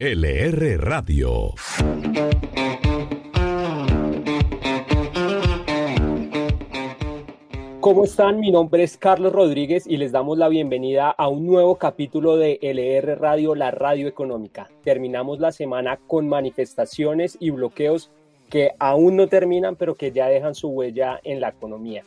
LR Radio. ¿Cómo están? Mi nombre es Carlos Rodríguez y les damos la bienvenida a un nuevo capítulo de LR Radio, la radio económica. Terminamos la semana con manifestaciones y bloqueos que aún no terminan, pero que ya dejan su huella en la economía.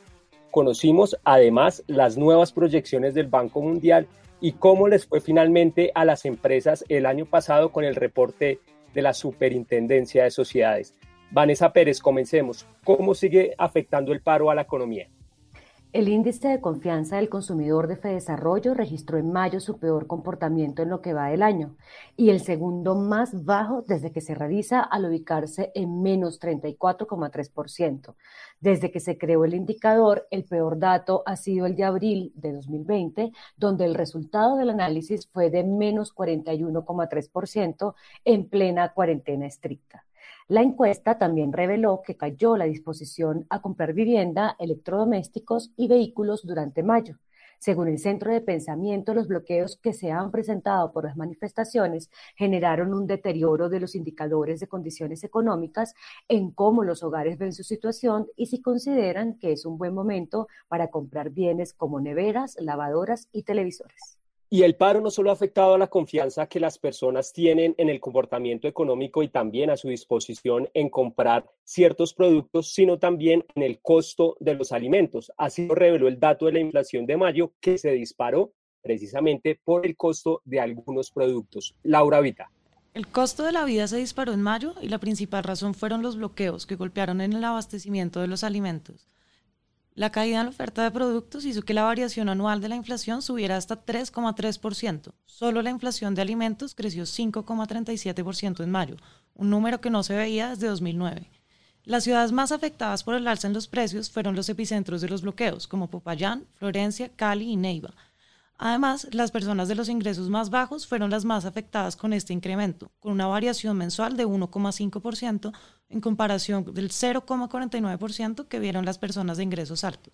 Conocimos además las nuevas proyecciones del Banco Mundial y cómo les fue finalmente a las empresas el año pasado con el reporte de la Superintendencia de Sociedades. Vanessa Pérez, comencemos. ¿Cómo sigue afectando el paro a la economía? El índice de confianza del consumidor de Fedesarrollo registró en mayo su peor comportamiento en lo que va del año y el segundo más bajo desde que se realiza al ubicarse en menos 34,3%. Desde que se creó el indicador, el peor dato ha sido el de abril de 2020, donde el resultado del análisis fue de menos 41,3% en plena cuarentena estricta. La encuesta también reveló que cayó la disposición a comprar vivienda, electrodomésticos y vehículos durante mayo. Según el Centro de Pensamiento, los bloqueos que se han presentado por las manifestaciones generaron un deterioro de los indicadores de condiciones económicas en cómo los hogares ven su situación y si consideran que es un buen momento para comprar bienes como neveras, lavadoras y televisores. Y el paro no solo ha afectado a la confianza que las personas tienen en el comportamiento económico y también a su disposición en comprar ciertos productos, sino también en el costo de los alimentos. Así lo reveló el dato de la inflación de mayo que se disparó precisamente por el costo de algunos productos. Laura Vita. El costo de la vida se disparó en mayo y la principal razón fueron los bloqueos que golpearon en el abastecimiento de los alimentos. La caída en la oferta de productos hizo que la variación anual de la inflación subiera hasta 3,3%. Solo la inflación de alimentos creció 5,37% en mayo, un número que no se veía desde 2009. Las ciudades más afectadas por el alza en los precios fueron los epicentros de los bloqueos, como Popayán, Florencia, Cali y Neiva. Además, las personas de los ingresos más bajos fueron las más afectadas con este incremento, con una variación mensual de 1,5% en comparación del 0,49% que vieron las personas de ingresos altos.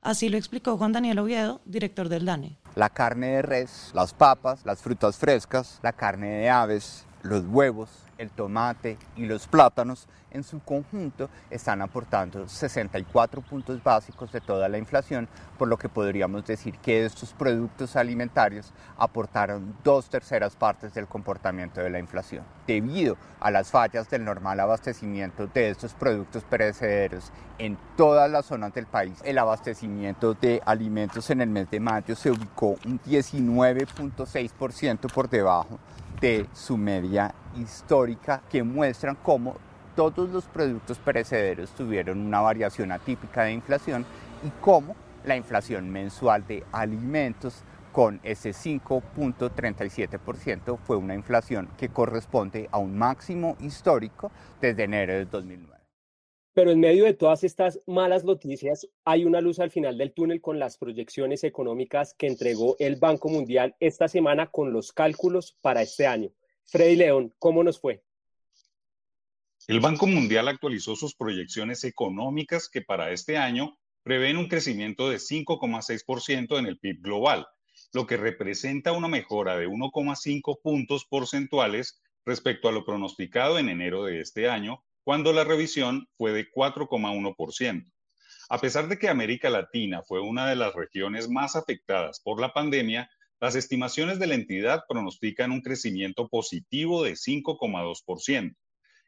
Así lo explicó Juan Daniel Oviedo, director del DANE. La carne de res, las papas, las frutas frescas, la carne de aves, los huevos, el tomate y los plátanos en su conjunto están aportando 64 puntos básicos de toda la inflación, por lo que podríamos decir que estos productos alimentarios aportaron dos terceras partes del comportamiento de la inflación. Debido a las fallas del normal abastecimiento de estos productos perecederos en todas las zonas del país, el abastecimiento de alimentos en el mes de mayo se ubicó un 19.6% por debajo de su media histórica que muestran cómo todos los productos perecederos tuvieron una variación atípica de inflación y cómo la inflación mensual de alimentos con ese 5.37% fue una inflación que corresponde a un máximo histórico desde enero de 2009. Pero en medio de todas estas malas noticias, hay una luz al final del túnel con las proyecciones económicas que entregó el Banco Mundial esta semana con los cálculos para este año. Freddy León, ¿cómo nos fue? El Banco Mundial actualizó sus proyecciones económicas que para este año prevén un crecimiento de 5,6% en el PIB global, lo que representa una mejora de 1,5 puntos porcentuales respecto a lo pronosticado en enero de este año cuando la revisión fue de 4,1%. A pesar de que América Latina fue una de las regiones más afectadas por la pandemia, las estimaciones de la entidad pronostican un crecimiento positivo de 5,2%.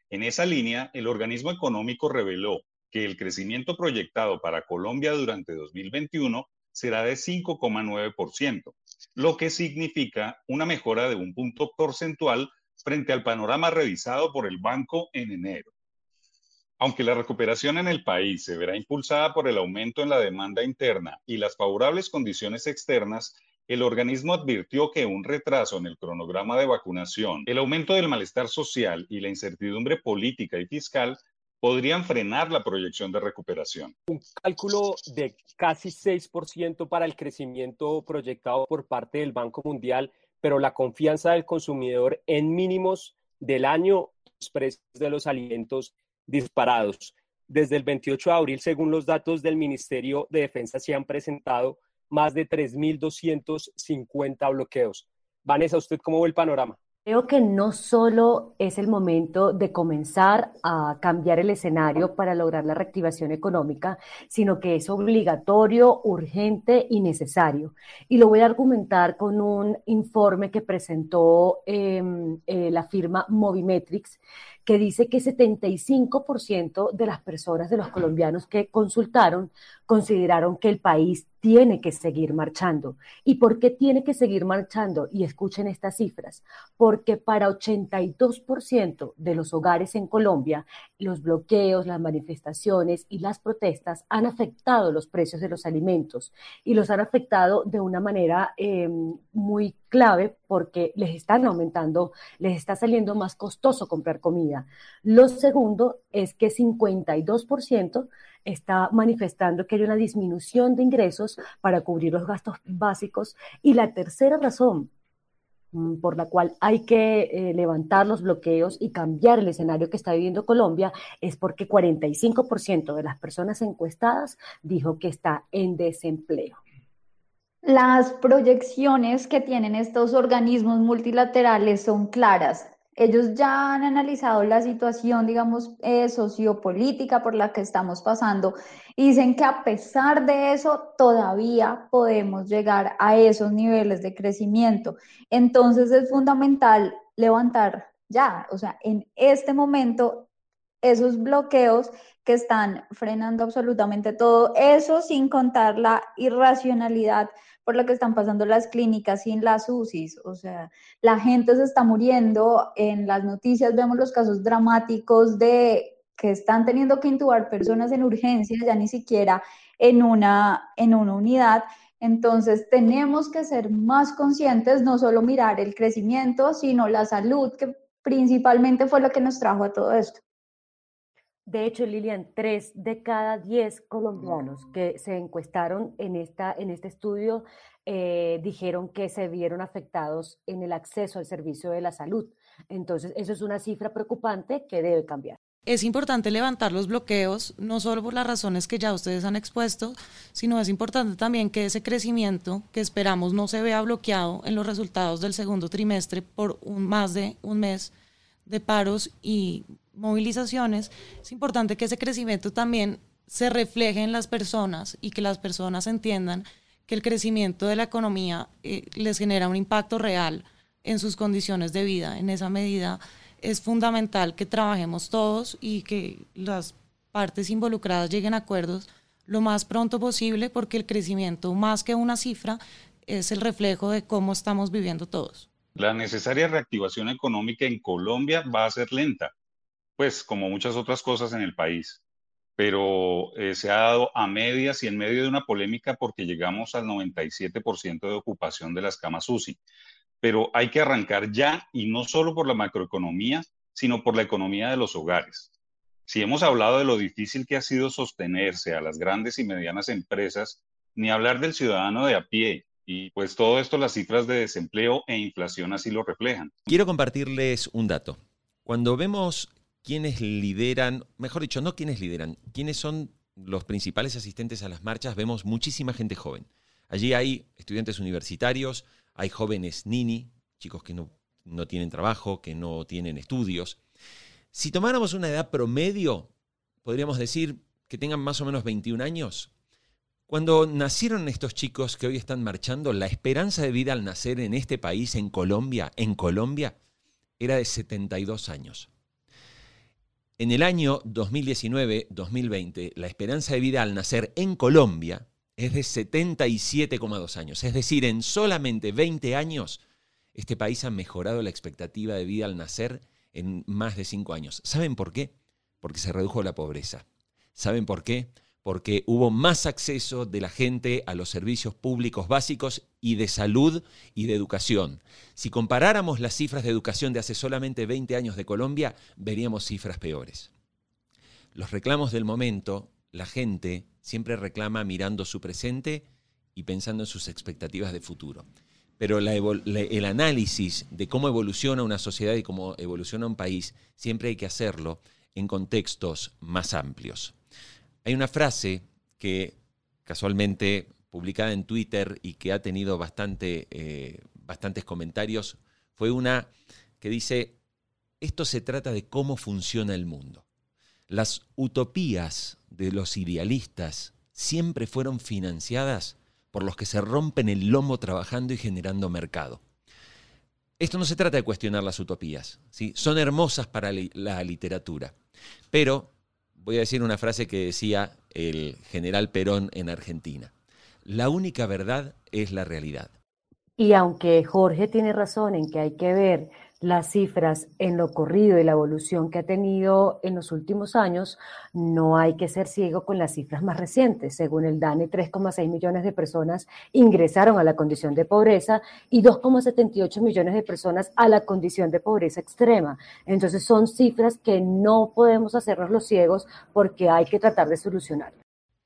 En esa línea, el organismo económico reveló que el crecimiento proyectado para Colombia durante 2021 será de 5,9%, lo que significa una mejora de un punto porcentual frente al panorama revisado por el banco en enero. Aunque la recuperación en el país se verá impulsada por el aumento en la demanda interna y las favorables condiciones externas, el organismo advirtió que un retraso en el cronograma de vacunación, el aumento del malestar social y la incertidumbre política y fiscal podrían frenar la proyección de recuperación. Un cálculo de casi 6% para el crecimiento proyectado por parte del Banco Mundial, pero la confianza del consumidor en mínimos del año, los precios de los alimentos disparados. Desde el 28 de abril, según los datos del Ministerio de Defensa, se han presentado más de 3.250 bloqueos. Vanessa, ¿usted cómo ve el panorama? Creo que no solo es el momento de comenzar a cambiar el escenario para lograr la reactivación económica, sino que es obligatorio, urgente y necesario. Y lo voy a argumentar con un informe que presentó em, eh, la firma Movimetrics, que dice que 75% de las personas, de los colombianos que consultaron, consideraron que el país tiene que seguir marchando. ¿Y por qué tiene que seguir marchando? Y escuchen estas cifras, porque para 82% de los hogares en Colombia, los bloqueos, las manifestaciones y las protestas han afectado los precios de los alimentos y los han afectado de una manera eh, muy clave porque les están aumentando, les está saliendo más costoso comprar comida. Lo segundo es que 52% está manifestando que hay una disminución de ingresos para cubrir los gastos básicos. Y la tercera razón mm, por la cual hay que eh, levantar los bloqueos y cambiar el escenario que está viviendo Colombia es porque 45% de las personas encuestadas dijo que está en desempleo. Las proyecciones que tienen estos organismos multilaterales son claras. Ellos ya han analizado la situación, digamos, eh, sociopolítica por la que estamos pasando y dicen que a pesar de eso todavía podemos llegar a esos niveles de crecimiento. Entonces es fundamental levantar ya, o sea, en este momento esos bloqueos que están frenando absolutamente todo, eso sin contar la irracionalidad por lo que están pasando las clínicas y en las UCIs. O sea, la gente se está muriendo. En las noticias vemos los casos dramáticos de que están teniendo que intubar personas en urgencia, ya ni siquiera en una, en una unidad. Entonces tenemos que ser más conscientes, no solo mirar el crecimiento, sino la salud, que principalmente fue lo que nos trajo a todo esto. De hecho, Lilian, tres de cada diez colombianos que se encuestaron en, esta, en este estudio eh, dijeron que se vieron afectados en el acceso al servicio de la salud. Entonces, eso es una cifra preocupante que debe cambiar. Es importante levantar los bloqueos, no solo por las razones que ya ustedes han expuesto, sino es importante también que ese crecimiento que esperamos no se vea bloqueado en los resultados del segundo trimestre por un, más de un mes de paros y movilizaciones, es importante que ese crecimiento también se refleje en las personas y que las personas entiendan que el crecimiento de la economía eh, les genera un impacto real en sus condiciones de vida. En esa medida es fundamental que trabajemos todos y que las partes involucradas lleguen a acuerdos lo más pronto posible porque el crecimiento, más que una cifra, es el reflejo de cómo estamos viviendo todos. La necesaria reactivación económica en Colombia va a ser lenta pues como muchas otras cosas en el país, pero eh, se ha dado a medias y en medio de una polémica porque llegamos al 97% de ocupación de las camas UCI. Pero hay que arrancar ya y no solo por la macroeconomía, sino por la economía de los hogares. Si hemos hablado de lo difícil que ha sido sostenerse a las grandes y medianas empresas, ni hablar del ciudadano de a pie, y pues todo esto las cifras de desempleo e inflación así lo reflejan. Quiero compartirles un dato. Cuando vemos quienes lideran, mejor dicho, no quienes lideran, quienes son los principales asistentes a las marchas, vemos muchísima gente joven. Allí hay estudiantes universitarios, hay jóvenes nini, chicos que no, no tienen trabajo, que no tienen estudios. Si tomáramos una edad promedio, podríamos decir que tengan más o menos 21 años. Cuando nacieron estos chicos que hoy están marchando, la esperanza de vida al nacer en este país, en Colombia, en Colombia, era de 72 años. En el año 2019-2020, la esperanza de vida al nacer en Colombia es de 77,2 años. Es decir, en solamente 20 años, este país ha mejorado la expectativa de vida al nacer en más de 5 años. ¿Saben por qué? Porque se redujo la pobreza. ¿Saben por qué? Porque hubo más acceso de la gente a los servicios públicos básicos y de salud y de educación. Si comparáramos las cifras de educación de hace solamente 20 años de Colombia, veríamos cifras peores. Los reclamos del momento, la gente siempre reclama mirando su presente y pensando en sus expectativas de futuro. Pero el análisis de cómo evoluciona una sociedad y cómo evoluciona un país, siempre hay que hacerlo en contextos más amplios. Hay una frase que casualmente publicada en Twitter y que ha tenido bastante, eh, bastantes comentarios, fue una que dice, esto se trata de cómo funciona el mundo. Las utopías de los idealistas siempre fueron financiadas por los que se rompen el lomo trabajando y generando mercado. Esto no se trata de cuestionar las utopías, ¿sí? son hermosas para la literatura, pero voy a decir una frase que decía el general Perón en Argentina. La única verdad es la realidad. Y aunque Jorge tiene razón en que hay que ver las cifras en lo corrido y la evolución que ha tenido en los últimos años, no hay que ser ciego con las cifras más recientes. Según el DANE, 3,6 millones de personas ingresaron a la condición de pobreza y 2,78 millones de personas a la condición de pobreza extrema. Entonces son cifras que no podemos hacernos los ciegos porque hay que tratar de solucionar.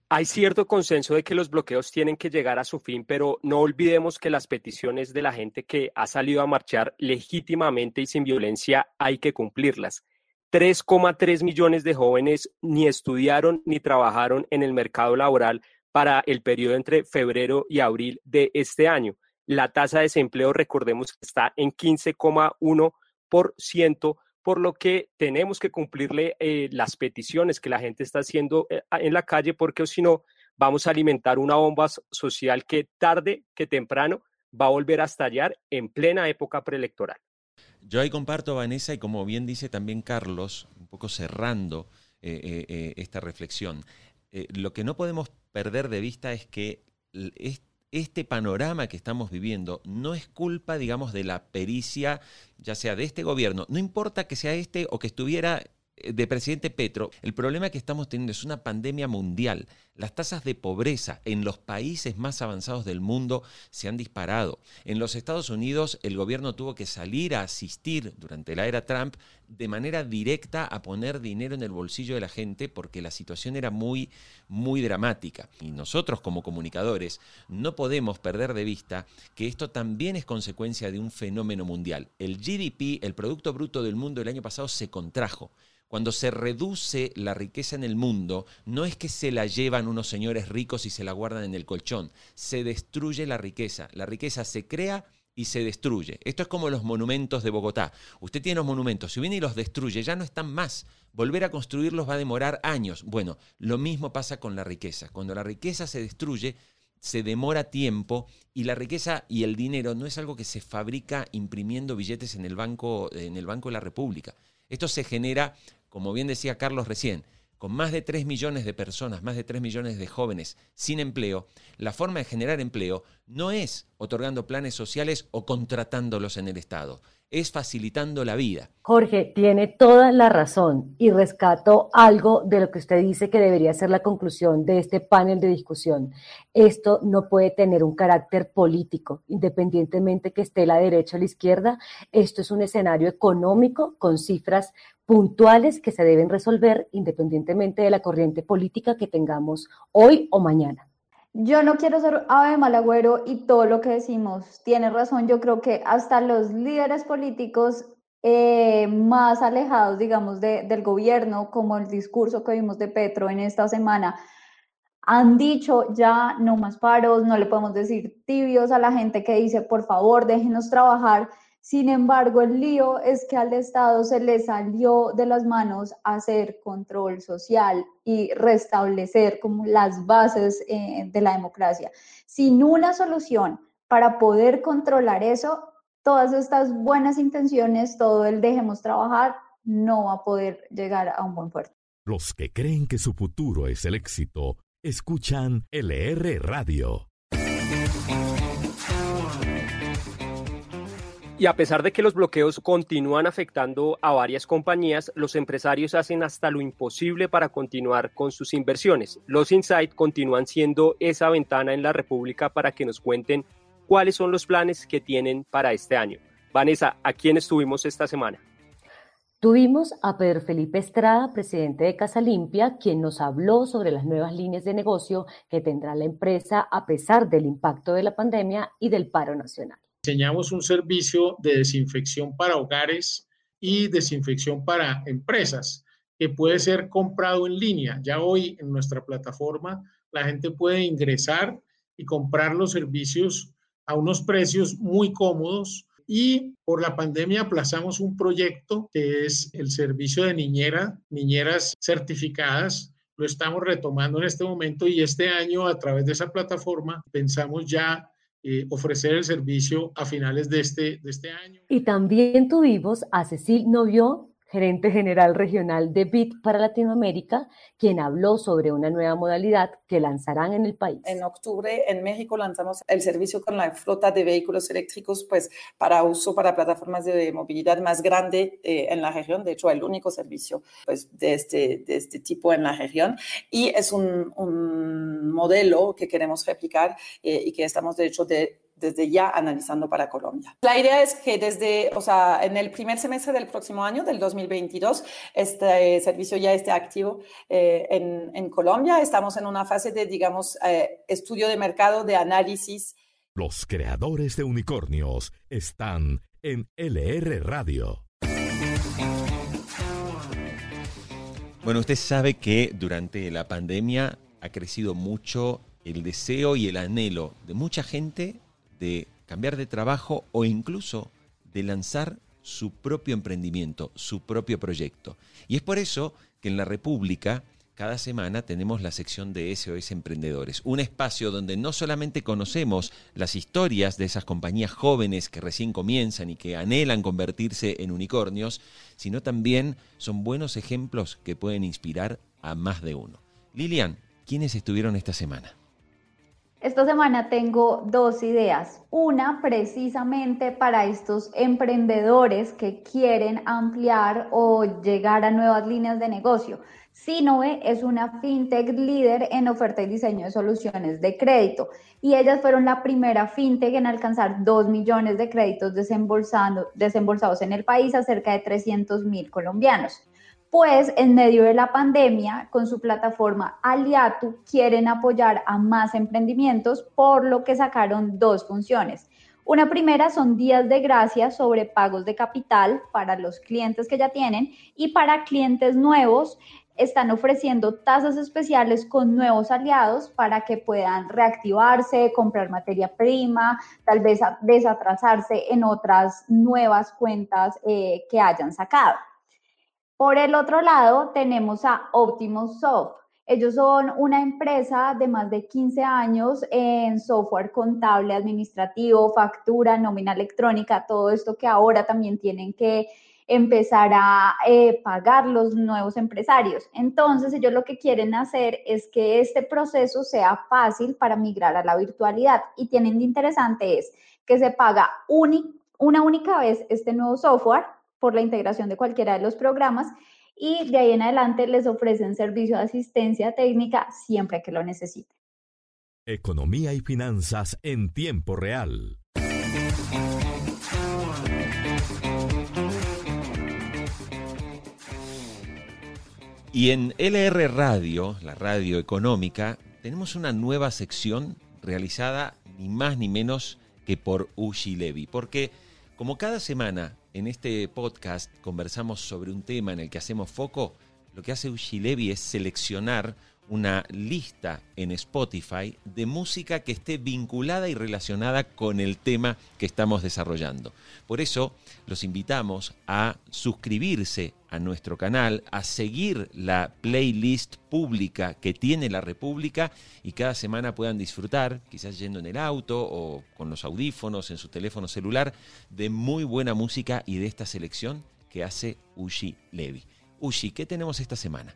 Hay cierto consenso de que los bloqueos tienen que llegar a su fin, pero no olvidemos que las peticiones de la gente que ha salido a marchar legítimamente y sin violencia hay que cumplirlas. 3,3 millones de jóvenes ni estudiaron ni trabajaron en el mercado laboral para el periodo entre febrero y abril de este año. La tasa de desempleo, recordemos, está en 15,1%, por lo que tenemos que cumplirle eh, las peticiones que la gente está haciendo eh, en la calle, porque si no, vamos a alimentar una bomba social que tarde que temprano va a volver a estallar en plena época preelectoral. Yo ahí comparto, Vanessa, y como bien dice también Carlos, un poco cerrando eh, esta reflexión, lo que no podemos perder de vista es que este panorama que estamos viviendo no es culpa, digamos, de la pericia, ya sea de este gobierno, no importa que sea este o que estuviera de presidente Petro, el problema que estamos teniendo es una pandemia mundial. Las tasas de pobreza en los países más avanzados del mundo se han disparado. En los Estados Unidos el gobierno tuvo que salir a asistir durante la era Trump de manera directa a poner dinero en el bolsillo de la gente porque la situación era muy, muy dramática. Y nosotros como comunicadores no podemos perder de vista que esto también es consecuencia de un fenómeno mundial. El GDP, el Producto Bruto del Mundo el año pasado se contrajo. Cuando se reduce la riqueza en el mundo, no es que se la llevan unos señores ricos y se la guardan en el colchón, se destruye la riqueza. La riqueza se crea y se destruye. Esto es como los monumentos de Bogotá. Usted tiene los monumentos, si viene y los destruye, ya no están más. Volver a construirlos va a demorar años. Bueno, lo mismo pasa con la riqueza. Cuando la riqueza se destruye, se demora tiempo y la riqueza y el dinero no es algo que se fabrica imprimiendo billetes en el banco, en el banco de la República. Esto se genera, como bien decía Carlos recién, con más de 3 millones de personas, más de 3 millones de jóvenes sin empleo, la forma de generar empleo no es otorgando planes sociales o contratándolos en el Estado es facilitando la vida. Jorge, tiene toda la razón y rescato algo de lo que usted dice que debería ser la conclusión de este panel de discusión. Esto no puede tener un carácter político, independientemente que esté la derecha o la izquierda. Esto es un escenario económico con cifras puntuales que se deben resolver independientemente de la corriente política que tengamos hoy o mañana. Yo no quiero ser ave malagüero y todo lo que decimos tiene razón. Yo creo que hasta los líderes políticos eh, más alejados, digamos, del gobierno, como el discurso que vimos de Petro en esta semana, han dicho ya no más paros, no le podemos decir tibios a la gente que dice, por favor, déjenos trabajar. Sin embargo, el lío es que al Estado se le salió de las manos hacer control social y restablecer como las bases eh, de la democracia. Sin una solución para poder controlar eso, todas estas buenas intenciones, todo el dejemos trabajar, no va a poder llegar a un buen puerto. Los que creen que su futuro es el éxito, escuchan LR Radio. Y a pesar de que los bloqueos continúan afectando a varias compañías, los empresarios hacen hasta lo imposible para continuar con sus inversiones. Los Insight continúan siendo esa ventana en la República para que nos cuenten cuáles son los planes que tienen para este año. Vanessa, ¿a quién estuvimos esta semana? Tuvimos a Pedro Felipe Estrada, presidente de Casa Limpia, quien nos habló sobre las nuevas líneas de negocio que tendrá la empresa a pesar del impacto de la pandemia y del paro nacional diseñamos un servicio de desinfección para hogares y desinfección para empresas que puede ser comprado en línea. Ya hoy en nuestra plataforma la gente puede ingresar y comprar los servicios a unos precios muy cómodos y por la pandemia aplazamos un proyecto que es el servicio de niñera, niñeras certificadas. Lo estamos retomando en este momento y este año a través de esa plataforma pensamos ya eh, ofrecer el servicio a finales de este, de este año. Y también tuvimos a Cecil Novio gerente general regional de BIT para Latinoamérica, quien habló sobre una nueva modalidad que lanzarán en el país. En octubre en México lanzamos el servicio con la flota de vehículos eléctricos pues, para uso para plataformas de movilidad más grande eh, en la región, de hecho el único servicio pues, de, este, de este tipo en la región y es un, modelo que queremos replicar eh, y que estamos de hecho de desde ya analizando para Colombia. La idea es que desde, o sea, en el primer semestre del próximo año, del 2022, este servicio ya esté activo eh, en, en, Colombia. Estamos en una fase de, digamos, eh, estudio de mercado, de análisis. Los creadores de unicornios están en LR Radio. Bueno, usted sabe que durante la pandemia ha crecido mucho el deseo y el anhelo de mucha gente de cambiar de trabajo o incluso de lanzar su propio emprendimiento, su propio proyecto. Y es por eso que en la República cada semana tenemos la sección de SOS Emprendedores, un espacio donde no solamente conocemos las historias de esas compañías jóvenes que recién comienzan y que anhelan convertirse en unicornios, sino también son buenos ejemplos que pueden inspirar a más de uno. Lilian, ¿quiénes estuvieron esta semana? Esta semana tengo dos ideas. Una precisamente para estos emprendedores que quieren ampliar o llegar a nuevas líneas de negocio. Sinoe es una fintech líder en oferta y diseño de soluciones de crédito y ellas fueron la primera fintech en alcanzar 2 millones de créditos desembolsados en el país a cerca de 300 mil colombianos pues en medio de la pandemia, con su plataforma Aliatu, quieren apoyar a más emprendimientos, por lo que sacaron dos funciones. Una primera son días de gracia sobre pagos de capital para los clientes que ya tienen y para clientes nuevos están ofreciendo tasas especiales con nuevos aliados para que puedan reactivarse, comprar materia prima, tal vez desatrasarse en otras nuevas cuentas eh, que hayan sacado. Por el otro lado, tenemos a Optimus Soft. Ellos son una empresa de más de 15 años en software contable, administrativo, factura, nómina electrónica, todo esto que ahora también tienen que empezar a eh, pagar los nuevos empresarios. Entonces, ellos lo que quieren hacer es que este proceso sea fácil para migrar a la virtualidad. Y tienen de interesante es que se paga una única vez este nuevo software por la integración de cualquiera de los programas y de ahí en adelante les ofrecen servicio de asistencia técnica siempre que lo necesiten. Economía y finanzas en tiempo real. Y en LR Radio, la radio económica, tenemos una nueva sección realizada ni más ni menos que por Ushi Levy, porque como cada semana en este podcast conversamos sobre un tema en el que hacemos foco, lo que hace Ushi es seleccionar una lista en Spotify de música que esté vinculada y relacionada con el tema que estamos desarrollando. Por eso los invitamos a suscribirse a nuestro canal, a seguir la playlist pública que tiene la República y cada semana puedan disfrutar, quizás yendo en el auto o con los audífonos, en su teléfono celular, de muy buena música y de esta selección que hace Ushi Levi. Ushi, ¿qué tenemos esta semana?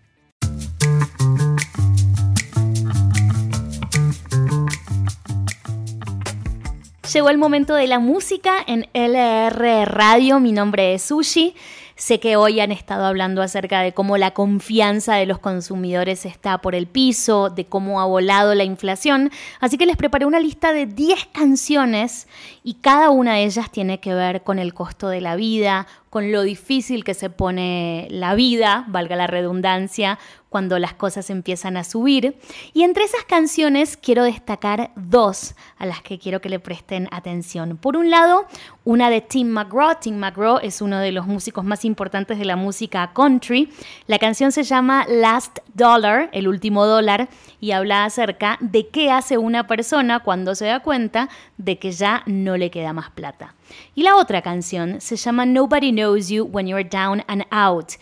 Llegó el momento de la música en LR Radio. Mi nombre es Sushi. Sé que hoy han estado hablando acerca de cómo la confianza de los consumidores está por el piso, de cómo ha volado la inflación, así que les preparé una lista de 10 canciones y cada una de ellas tiene que ver con el costo de la vida, con lo difícil que se pone la vida, valga la redundancia, cuando las cosas empiezan a subir. Y entre esas canciones quiero destacar dos a las que quiero que le presten atención. Por un lado, una de Tim McGraw. Tim McGraw es uno de los músicos más importantes de la música country. La canción se llama Last Dollar, el último dólar, y habla acerca de qué hace una persona cuando se da cuenta de que ya no le queda más plata. Y la otra canción se llama Nobody Knows You When You're Down and Out.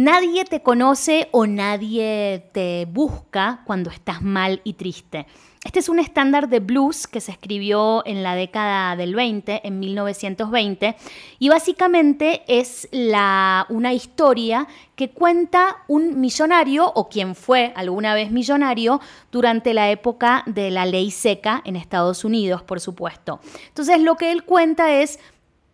Nadie te conoce o nadie te busca cuando estás mal y triste. Este es un estándar de blues que se escribió en la década del 20, en 1920, y básicamente es una historia que cuenta un millonario o quien fue alguna vez millonario durante la época de la ley seca en Estados Unidos, por supuesto. Entonces lo que él cuenta es,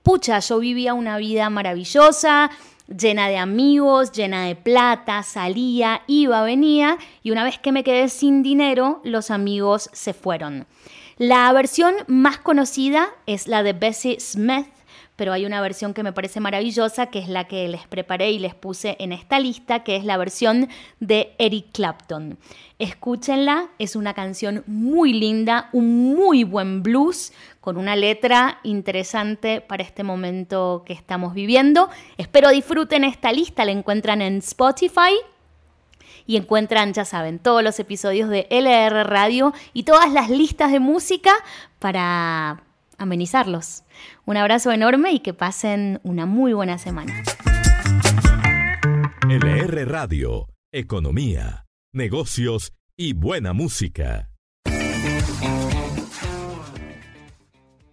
pucha, yo vivía una vida maravillosa, llena de amigos, llena de plata, salía, iba, venía y una vez que me quedé sin dinero, los amigos se fueron. La versión más conocida es la de Bessie Smith, pero hay una versión que me parece maravillosa, que es la que les preparé y les puse en esta lista, que es la versión de Eric Clapton. Escúchenla, es una canción muy linda, un muy buen blues, con una letra interesante para este momento que estamos viviendo. Espero disfruten esta lista, la encuentran en Spotify y encuentran, ya saben, todos los episodios de LR Radio y todas las listas de música para amenizarlos. Un abrazo enorme y que pasen una muy buena semana. LR Radio, Economía, Negocios y Buena Música.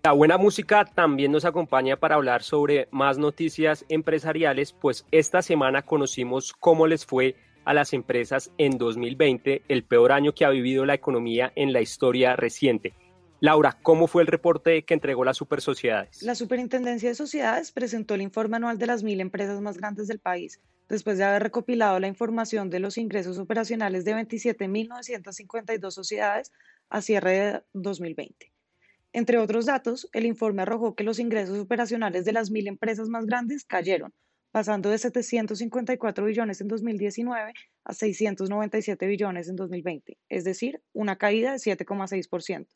La buena música también nos acompaña para hablar sobre más noticias empresariales, pues esta semana conocimos cómo les fue a las empresas en 2020, el peor año que ha vivido la economía en la historia reciente. Laura, ¿cómo fue el reporte que entregó la Super Sociedades? La Superintendencia de Sociedades presentó el informe anual de las mil empresas más grandes del país, después de haber recopilado la información de los ingresos operacionales de 27.952 sociedades a cierre de 2020. Entre otros datos, el informe arrojó que los ingresos operacionales de las mil empresas más grandes cayeron, pasando de 754 billones en 2019 a 697 billones en 2020, es decir, una caída de 7,6%.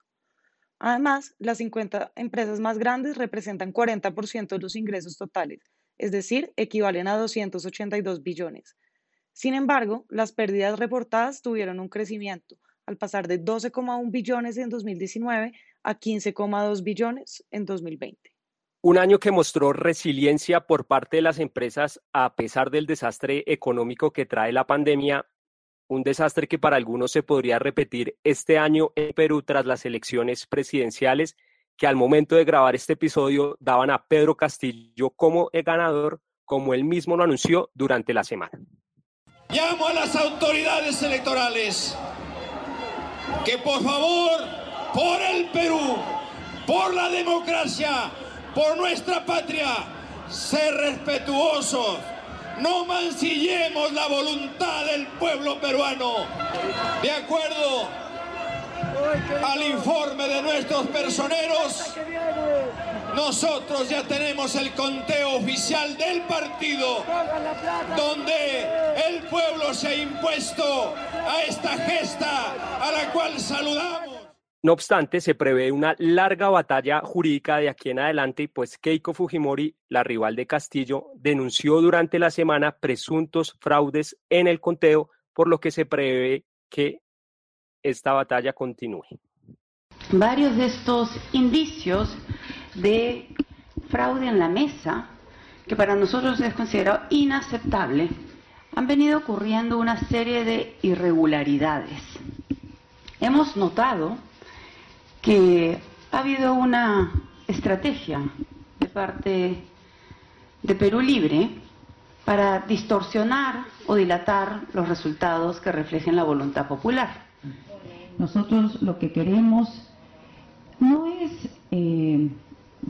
Además, las 50 empresas más grandes representan 40% de los ingresos totales, es decir, equivalen a 282 billones. Sin embargo, las pérdidas reportadas tuvieron un crecimiento, al pasar de 12,1 billones en 2019 a 15,2 billones en 2020. Un año que mostró resiliencia por parte de las empresas a pesar del desastre económico que trae la pandemia un desastre que para algunos se podría repetir este año en Perú tras las elecciones presidenciales que al momento de grabar este episodio daban a Pedro Castillo como el ganador, como él mismo lo anunció durante la semana. Llamo a las autoridades electorales que por favor, por el Perú, por la democracia, por nuestra patria, ser respetuosos no mancillemos la voluntad del pueblo peruano. De acuerdo al informe de nuestros personeros, nosotros ya tenemos el conteo oficial del partido, donde el pueblo se ha impuesto a esta gesta a la cual saludamos. No obstante, se prevé una larga batalla jurídica de aquí en adelante pues Keiko Fujimori, la rival de Castillo, denunció durante la semana presuntos fraudes en el conteo, por lo que se prevé que esta batalla continúe. Varios de estos indicios de fraude en la mesa, que para nosotros es considerado inaceptable, han venido ocurriendo una serie de irregularidades. Hemos notado que ha habido una estrategia de parte de Perú Libre para distorsionar o dilatar los resultados que reflejen la voluntad popular. Nosotros lo que queremos no es eh,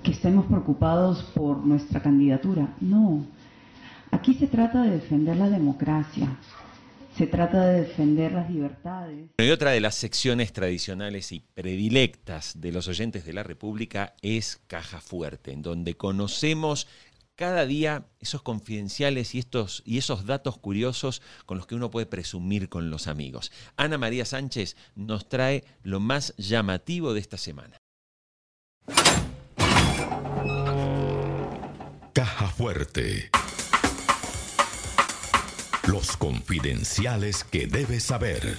que estemos preocupados por nuestra candidatura, no. Aquí se trata de defender la democracia, se trata de defender las libertades. Y otra de las secciones tradicionales y predilectas de los oyentes de la República es Caja Fuerte, en donde conocemos cada día esos confidenciales y, estos, y esos datos curiosos con los que uno puede presumir con los amigos. Ana María Sánchez nos trae lo más llamativo de esta semana. Caja Fuerte. Los confidenciales que debes saber.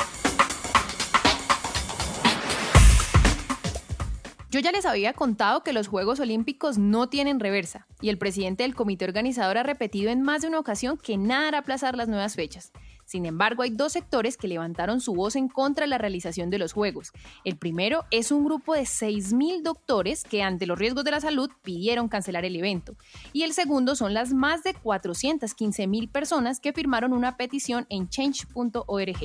Yo ya les había contado que los Juegos Olímpicos no tienen reversa, y el presidente del comité organizador ha repetido en más de una ocasión que nada hará aplazar las nuevas fechas. Sin embargo, hay dos sectores que levantaron su voz en contra de la realización de los Juegos. El primero es un grupo de 6.000 doctores que ante los riesgos de la salud pidieron cancelar el evento. Y el segundo son las más de 415.000 personas que firmaron una petición en change.org.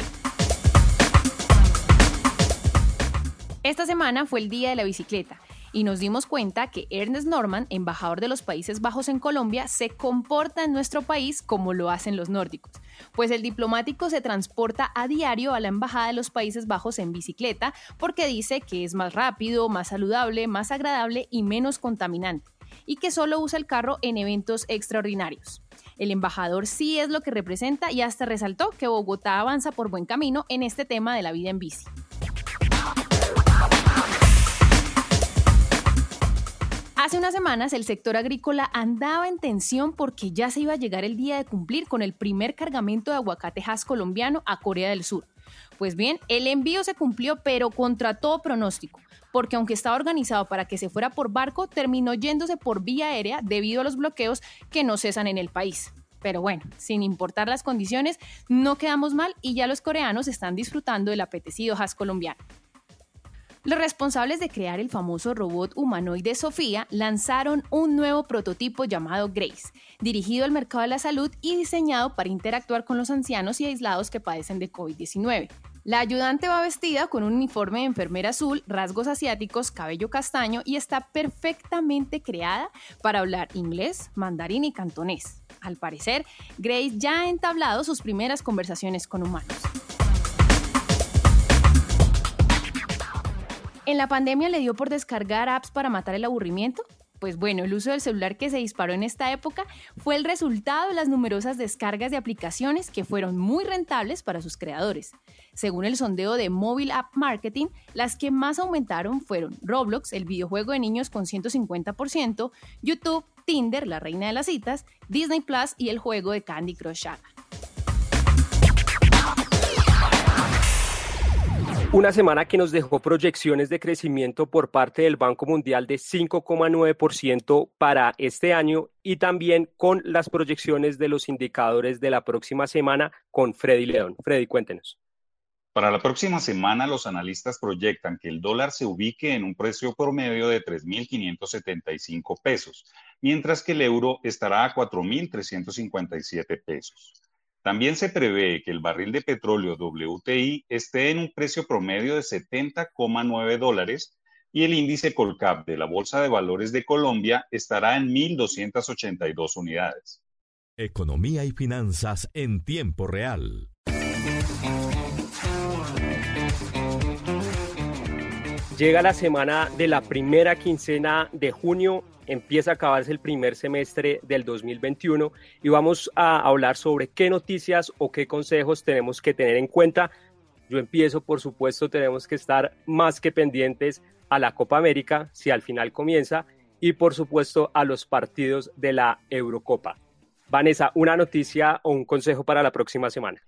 Esta semana fue el Día de la Bicicleta y nos dimos cuenta que Ernest Norman, embajador de los Países Bajos en Colombia, se comporta en nuestro país como lo hacen los nórdicos, pues el diplomático se transporta a diario a la embajada de los Países Bajos en bicicleta porque dice que es más rápido, más saludable, más agradable y menos contaminante, y que solo usa el carro en eventos extraordinarios. El embajador sí es lo que representa y hasta resaltó que Bogotá avanza por buen camino en este tema de la vida en bici. Hace unas semanas el sector agrícola andaba en tensión porque ya se iba a llegar el día de cumplir con el primer cargamento de aguacate Hass colombiano a Corea del Sur. Pues bien, el envío se cumplió pero contra todo pronóstico, porque aunque estaba organizado para que se fuera por barco, terminó yéndose por vía aérea debido a los bloqueos que no cesan en el país. Pero bueno, sin importar las condiciones, no quedamos mal y ya los coreanos están disfrutando del apetecido Hass colombiano. Los responsables de crear el famoso robot humanoide Sofía lanzaron un nuevo prototipo llamado Grace, dirigido al mercado de la salud y diseñado para interactuar con los ancianos y aislados que padecen de COVID-19. La ayudante va vestida con un uniforme de enfermera azul, rasgos asiáticos, cabello castaño y está perfectamente creada para hablar inglés, mandarín y cantonés. Al parecer, Grace ya ha entablado sus primeras conversaciones con humanos. ¿En la pandemia le dio por descargar apps para matar el aburrimiento? Pues bueno, el uso del celular que se disparó en esta época fue el resultado de las numerosas descargas de aplicaciones que fueron muy rentables para sus creadores. Según el sondeo de Mobile App Marketing, las que más aumentaron fueron Roblox, el videojuego de niños con 150%, YouTube, Tinder, la reina de las citas, Disney Plus y el juego de Candy Crush. Una semana que nos dejó proyecciones de crecimiento por parte del Banco Mundial de 5,9% para este año y también con las proyecciones de los indicadores de la próxima semana con Freddy León. Freddy, cuéntenos. Para la próxima semana, los analistas proyectan que el dólar se ubique en un precio promedio de 3.575 pesos, mientras que el euro estará a 4.357 pesos. También se prevé que el barril de petróleo WTI esté en un precio promedio de 70,9 dólares y el índice Colcap de la Bolsa de Valores de Colombia estará en 1.282 unidades. Economía y finanzas en tiempo real. Llega la semana de la primera quincena de junio, empieza a acabarse el primer semestre del 2021 y vamos a hablar sobre qué noticias o qué consejos tenemos que tener en cuenta. Yo empiezo, por supuesto, tenemos que estar más que pendientes a la Copa América, si al final comienza, y por supuesto a los partidos de la Eurocopa. Vanessa, una noticia o un consejo para la próxima semana.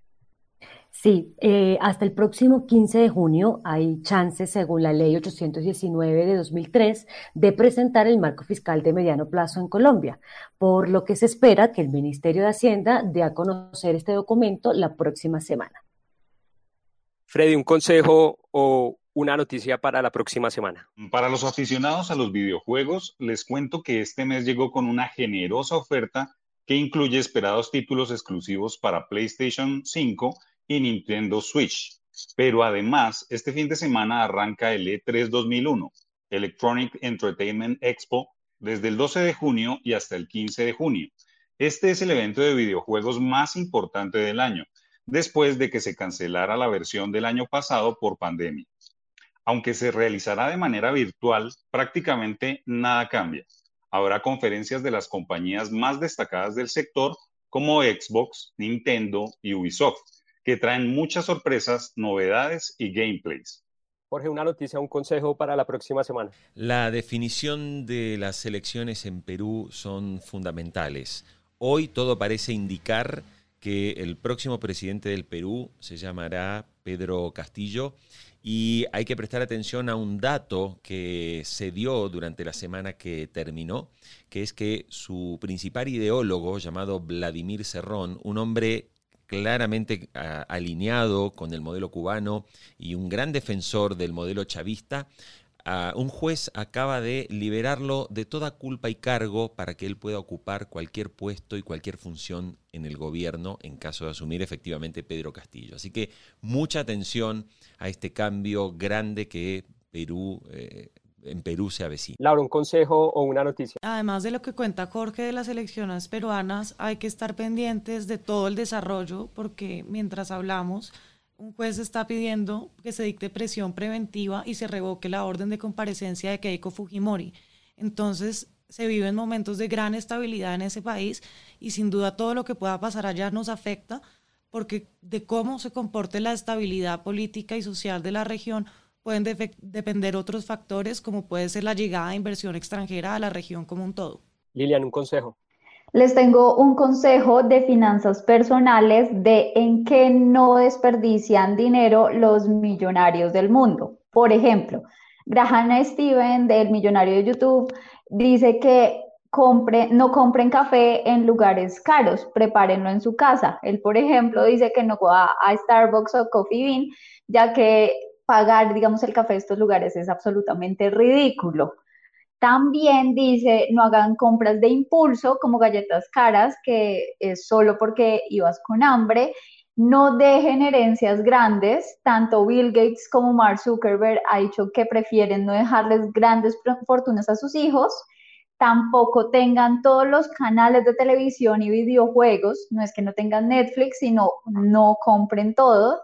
Sí, eh, hasta el próximo 15 de junio hay chances, según la ley 819 de 2003, de presentar el marco fiscal de mediano plazo en Colombia, por lo que se espera que el Ministerio de Hacienda dé a conocer este documento la próxima semana. Freddy, un consejo o una noticia para la próxima semana. Para los aficionados a los videojuegos, les cuento que este mes llegó con una generosa oferta que incluye esperados títulos exclusivos para PlayStation 5 y Nintendo Switch. Pero además, este fin de semana arranca el E3 2001, Electronic Entertainment Expo, desde el 12 de junio y hasta el 15 de junio. Este es el evento de videojuegos más importante del año, después de que se cancelara la versión del año pasado por pandemia. Aunque se realizará de manera virtual, prácticamente nada cambia. Habrá conferencias de las compañías más destacadas del sector como Xbox, Nintendo y Ubisoft que traen muchas sorpresas, novedades y gameplays. Jorge, una noticia, un consejo para la próxima semana. La definición de las elecciones en Perú son fundamentales. Hoy todo parece indicar que el próximo presidente del Perú se llamará Pedro Castillo y hay que prestar atención a un dato que se dio durante la semana que terminó, que es que su principal ideólogo, llamado Vladimir Cerrón, un hombre claramente alineado con el modelo cubano y un gran defensor del modelo chavista, un juez acaba de liberarlo de toda culpa y cargo para que él pueda ocupar cualquier puesto y cualquier función en el gobierno en caso de asumir efectivamente Pedro Castillo. Así que mucha atención a este cambio grande que Perú eh, en Perú se avecina. Laura, un consejo o una noticia. Además de lo que cuenta Jorge de las elecciones peruanas, hay que estar pendientes de todo el desarrollo porque mientras hablamos un juez está pidiendo que se dicte presión preventiva y se revoque la orden de comparecencia de Keiko Fujimori. Entonces, se viven momentos de gran estabilidad en ese país y sin duda todo lo que pueda pasar allá nos afecta porque de cómo se comporte la estabilidad política y social de la región pueden depender otros factores como puede ser la llegada de inversión extranjera a la región como un todo. Lilian, un consejo. Les tengo un consejo de finanzas personales de en qué no desperdician dinero los millonarios del mundo. Por ejemplo, Graham Steven del millonario de YouTube dice que compre, no compren café en lugares caros, prepárenlo en su casa. Él, por ejemplo, dice que no va a Starbucks o Coffee Bean, ya que pagar, digamos, el café de estos lugares es absolutamente ridículo. También dice, no hagan compras de impulso como galletas caras, que es solo porque ibas con hambre. No dejen herencias grandes. Tanto Bill Gates como Mark Zuckerberg ha dicho que prefieren no dejarles grandes fortunas a sus hijos. Tampoco tengan todos los canales de televisión y videojuegos. No es que no tengan Netflix, sino no compren todos.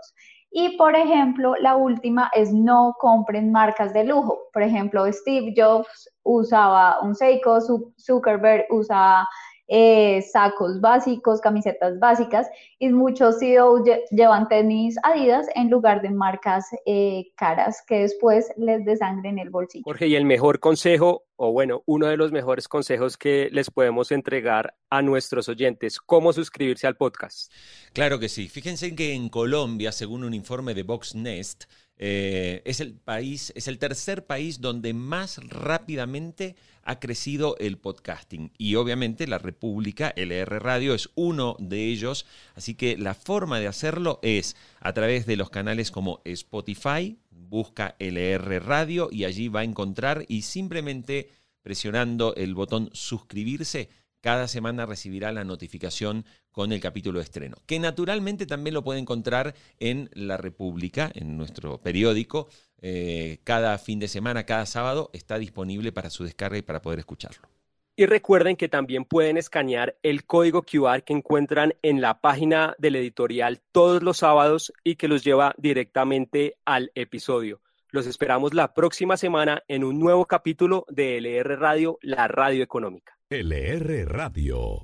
Y por ejemplo, la última es no compren marcas de lujo. Por ejemplo, Steve Jobs usaba un Seiko, Zuckerberg usaba eh, sacos básicos, camisetas básicas y muchos CEOs llevan tenis Adidas en lugar de marcas eh, caras que después les desangren el bolsillo. Jorge, y el mejor consejo, o bueno, uno de los mejores consejos que les podemos entregar a nuestros oyentes, cómo suscribirse al podcast. Claro que sí. Fíjense que en Colombia, según un informe de Voxnest, eh, es el país, es el tercer país donde más rápidamente ha crecido el podcasting. Y obviamente la República, LR Radio, es uno de ellos. Así que la forma de hacerlo es a través de los canales como Spotify, busca LR Radio y allí va a encontrar y simplemente presionando el botón suscribirse cada semana recibirá la notificación con el capítulo de estreno, que naturalmente también lo puede encontrar en La República, en nuestro periódico. Eh, cada fin de semana, cada sábado, está disponible para su descarga y para poder escucharlo. Y recuerden que también pueden escanear el código QR que encuentran en la página del editorial todos los sábados y que los lleva directamente al episodio. Los esperamos la próxima semana en un nuevo capítulo de LR Radio, la radio económica. LR Radio.